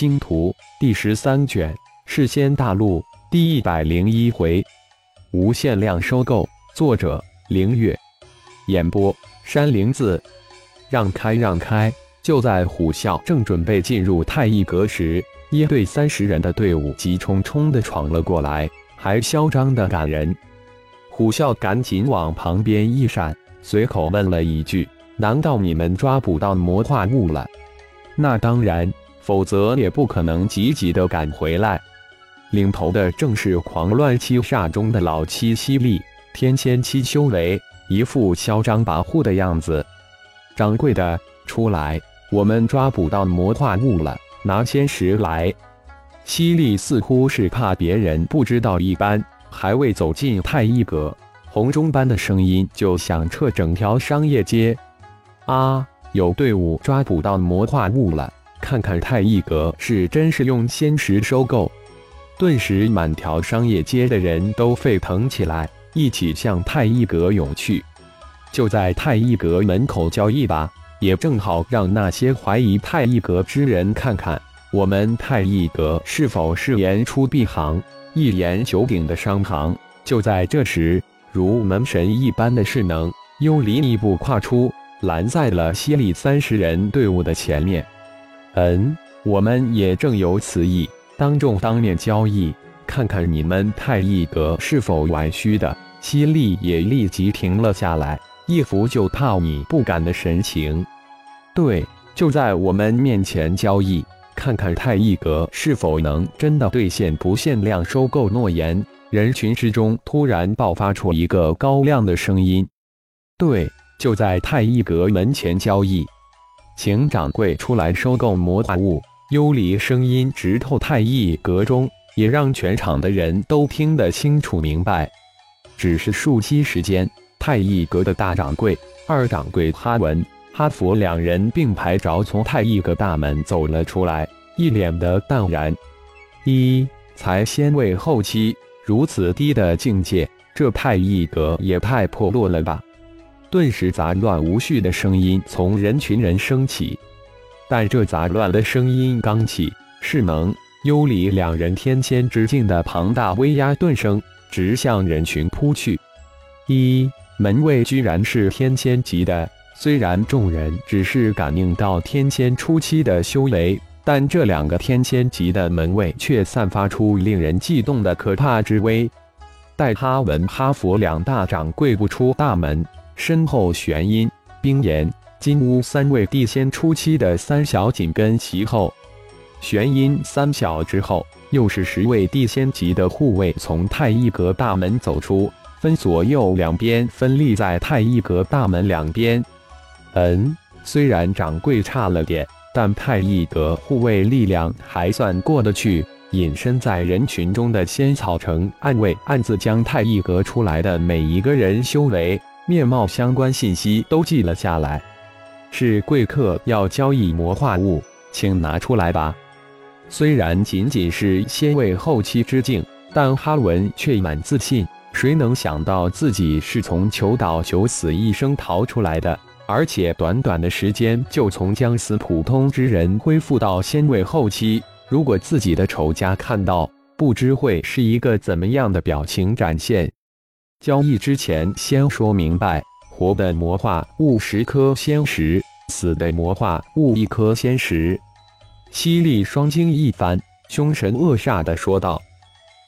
星图》第十三卷《世仙大陆》第一百零一回，无限量收购。作者：凌月。演播：山灵子。让开，让开！就在虎啸正准备进入太一阁时，一队三十人的队伍急冲冲地闯了过来，还嚣张地赶人。虎啸赶紧往旁边一闪，随口问了一句：“难道你们抓捕到魔化物了？”“那当然，否则也不可能急急的赶回来。”领头的正是狂乱七煞中的老七犀利，天仙七修为，一副嚣张跋扈的样子。掌柜的，出来！我们抓捕到魔化物了，拿仙石来。犀利似乎是怕别人不知道一般，还未走进太一阁，红钟般的声音就响彻整条商业街。啊，有队伍抓捕到魔化物了！看看太一阁是真是用仙石收购。顿时，满条商业街的人都沸腾起来，一起向太一阁涌去。就在太一阁门口交易吧。也正好让那些怀疑太一阁之人看看，我们太一阁是否是言出必行、一言九鼎的商行。就在这时，如门神一般的势能幽离一步跨出，拦在了犀利三十人队伍的前面。嗯，我们也正有此意，当众当面交易，看看你们太一阁是否玩虚的。犀利也立即停了下来。一副就怕你不敢的神情，对，就在我们面前交易，看看太一阁是否能真的兑现不限量收购诺言。人群之中突然爆发出一个高亮的声音：“对，就在太一阁门前交易，请掌柜出来收购魔化物。”幽离声音直透太一阁中，也让全场的人都听得清楚明白。只是数息时间。太一阁的大掌柜、二掌柜哈文、哈佛两人并排着从太一阁大门走了出来，一脸的淡然。一才仙位后期，如此低的境界，这太一阁也太破落了吧！顿时杂乱无序的声音从人群人升起，但这杂乱的声音刚起，势能、幽离两人天仙之境的庞大威压顿生，直向人群扑去。一。门卫居然是天仙级的，虽然众人只是感应到天仙初期的修为，但这两个天仙级的门卫却散发出令人悸动的可怕之威。待哈文、哈佛两大掌柜不出大门，身后玄阴、冰岩、金乌三位地仙初期的三小紧跟其后。玄阴三小之后，又是十位地仙级的护卫从太一阁大门走出。分左右两边分立在太一阁大门两边。嗯，虽然掌柜差了点，但太一阁护卫力量还算过得去。隐身在人群中的仙草城暗卫暗自将太一阁出来的每一个人修为、面貌相关信息都记了下来。是贵客要交易魔化物，请拿出来吧。虽然仅仅是仙位后期之境，但哈文却满自信。谁能想到自己是从求岛九死一生逃出来的，而且短短的时间就从将死普通之人恢复到仙位后期？如果自己的仇家看到，不知会是一个怎么样的表情展现？交易之前先说明白：活的魔化物十颗仙石，死的魔化物一颗仙石。犀利双睛一翻，凶神恶煞的说道：“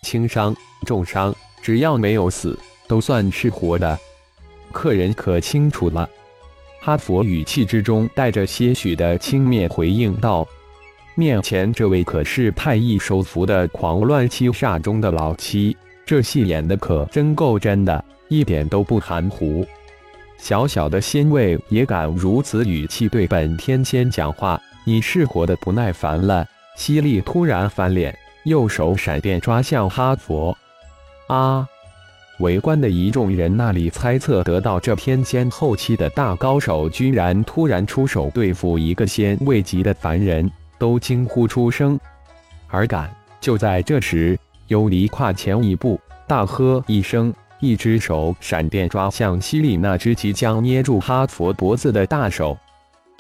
轻伤、重伤。”只要没有死，都算是活的。客人可清楚了？哈佛语气之中带着些许的轻蔑回应道：“面前这位可是太一手服的狂乱七煞中的老七，这戏演的可真够真的，一点都不含糊。小小的仙位也敢如此语气对本天仙讲话，你是活的不耐烦了？”犀利突然翻脸，右手闪电抓向哈佛。啊！围观的一众人那里猜测得到这天仙后期的大高手居然突然出手对付一个仙位级的凡人，都惊呼出声。而敢就在这时，幽离跨前一步，大喝一声，一只手闪电抓向西利那只即将捏住哈佛脖子的大手。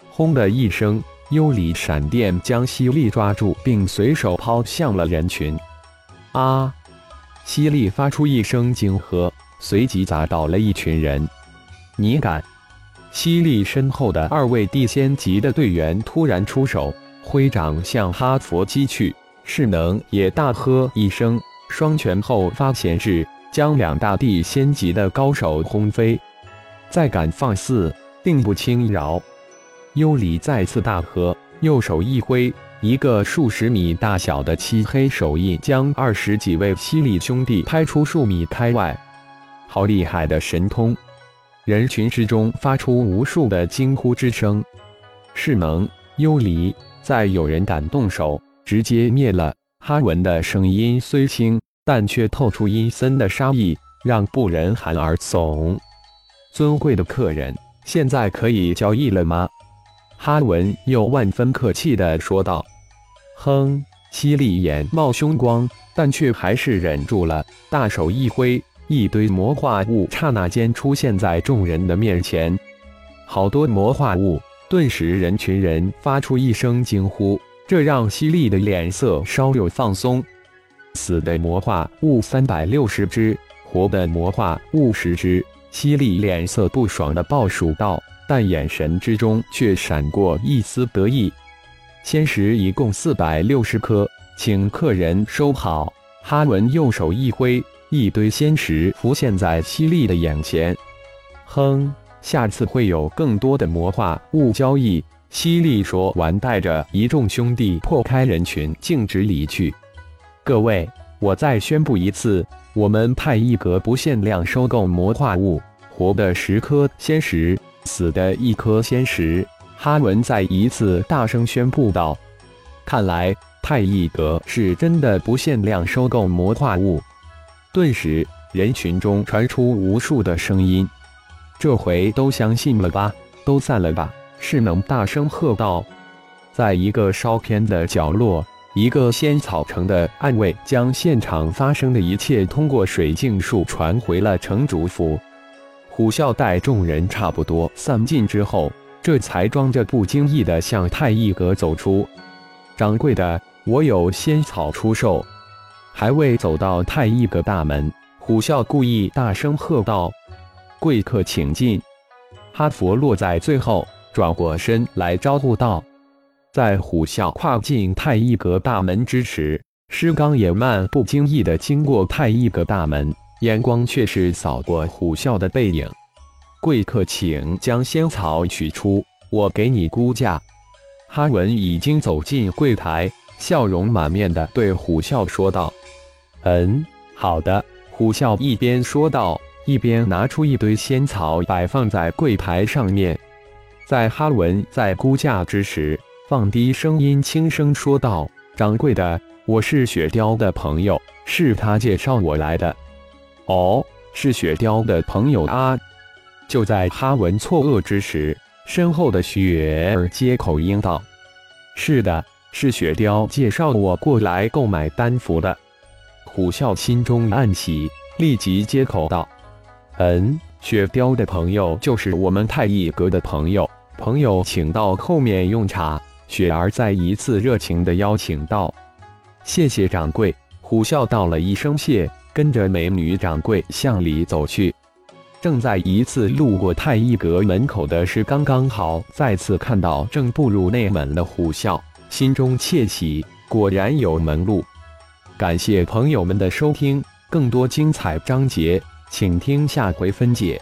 轰的一声，幽离闪电将西利抓住，并随手抛向了人群。啊！西利发出一声惊喝，随即砸倒了一群人。你敢！西利身后的二位地仙级的队员突然出手，挥掌向哈佛击去。势能也大喝一声，双拳后发前置，将两大地仙级的高手轰飞。再敢放肆，定不轻饶！幽离再次大喝，右手一挥，一个数十米大小的漆黑手印将二十几位犀利兄弟拍出数米开外。好厉害的神通！人群之中发出无数的惊呼之声。势能，幽离，再有人敢动手，直接灭了！哈文的声音虽轻，但却透出阴森的杀意，让不人寒而悚。尊贵的客人，现在可以交易了吗？哈文又万分客气地说道：“哼！”犀利眼冒凶光，但却还是忍住了。大手一挥，一堆魔化物刹那间出现在众人的面前。好多魔化物，顿时人群人发出一声惊呼，这让犀利的脸色稍有放松。死的魔化物三百六十只，活的魔化物十只。犀利脸色不爽的报数道。但眼神之中却闪过一丝得意。仙石一共四百六十颗，请客人收好。哈文右手一挥，一堆仙石浮现在犀利的眼前。哼，下次会有更多的魔化物交易。犀利说完，带着一众兄弟破开人群，径直离去。各位，我再宣布一次，我们太一阁不限量收购魔化物，活的十颗仙石。死的一颗仙石，哈文再一次大声宣布道：“看来太一阁是真的不限量收购魔化物。”顿时，人群中传出无数的声音：“这回都相信了吧？都散了吧！”势能大声喝道。在一个稍偏的角落，一个仙草城的暗卫将现场发生的一切通过水镜术传回了城主府。虎啸待众人差不多散尽之后，这才装着不经意的向太一阁走出。掌柜的，我有仙草出售。还未走到太一阁大门，虎啸故意大声喝道：“贵客请进。”哈佛落在最后，转过身来招呼道：“在虎啸跨进太一阁大门之时，施刚也漫不经意的经过太一阁大门。”眼光却是扫过虎啸的背影。贵客，请将仙草取出，我给你估价。哈文已经走进柜台，笑容满面的对虎啸说道：“嗯，好的。”虎啸一边说道，一边拿出一堆仙草摆放在柜台上面。在哈文在估价之时，放低声音轻声说道：“掌柜的，我是雪雕的朋友，是他介绍我来的。”哦，是雪雕的朋友啊！就在哈文错愕之时，身后的雪儿接口应道：“是的，是雪雕介绍我过来购买丹符的。”虎啸心中暗喜，立即接口道：“嗯，雪雕的朋友就是我们太一阁的朋友，朋友请到后面用茶。”雪儿再一次热情的邀请道：“谢谢掌柜。”虎啸道了一声谢。跟着美女掌柜向里走去，正在一次路过太一阁门口的是刚刚好再次看到正步入内门的虎啸，心中窃喜，果然有门路。感谢朋友们的收听，更多精彩章节，请听下回分解。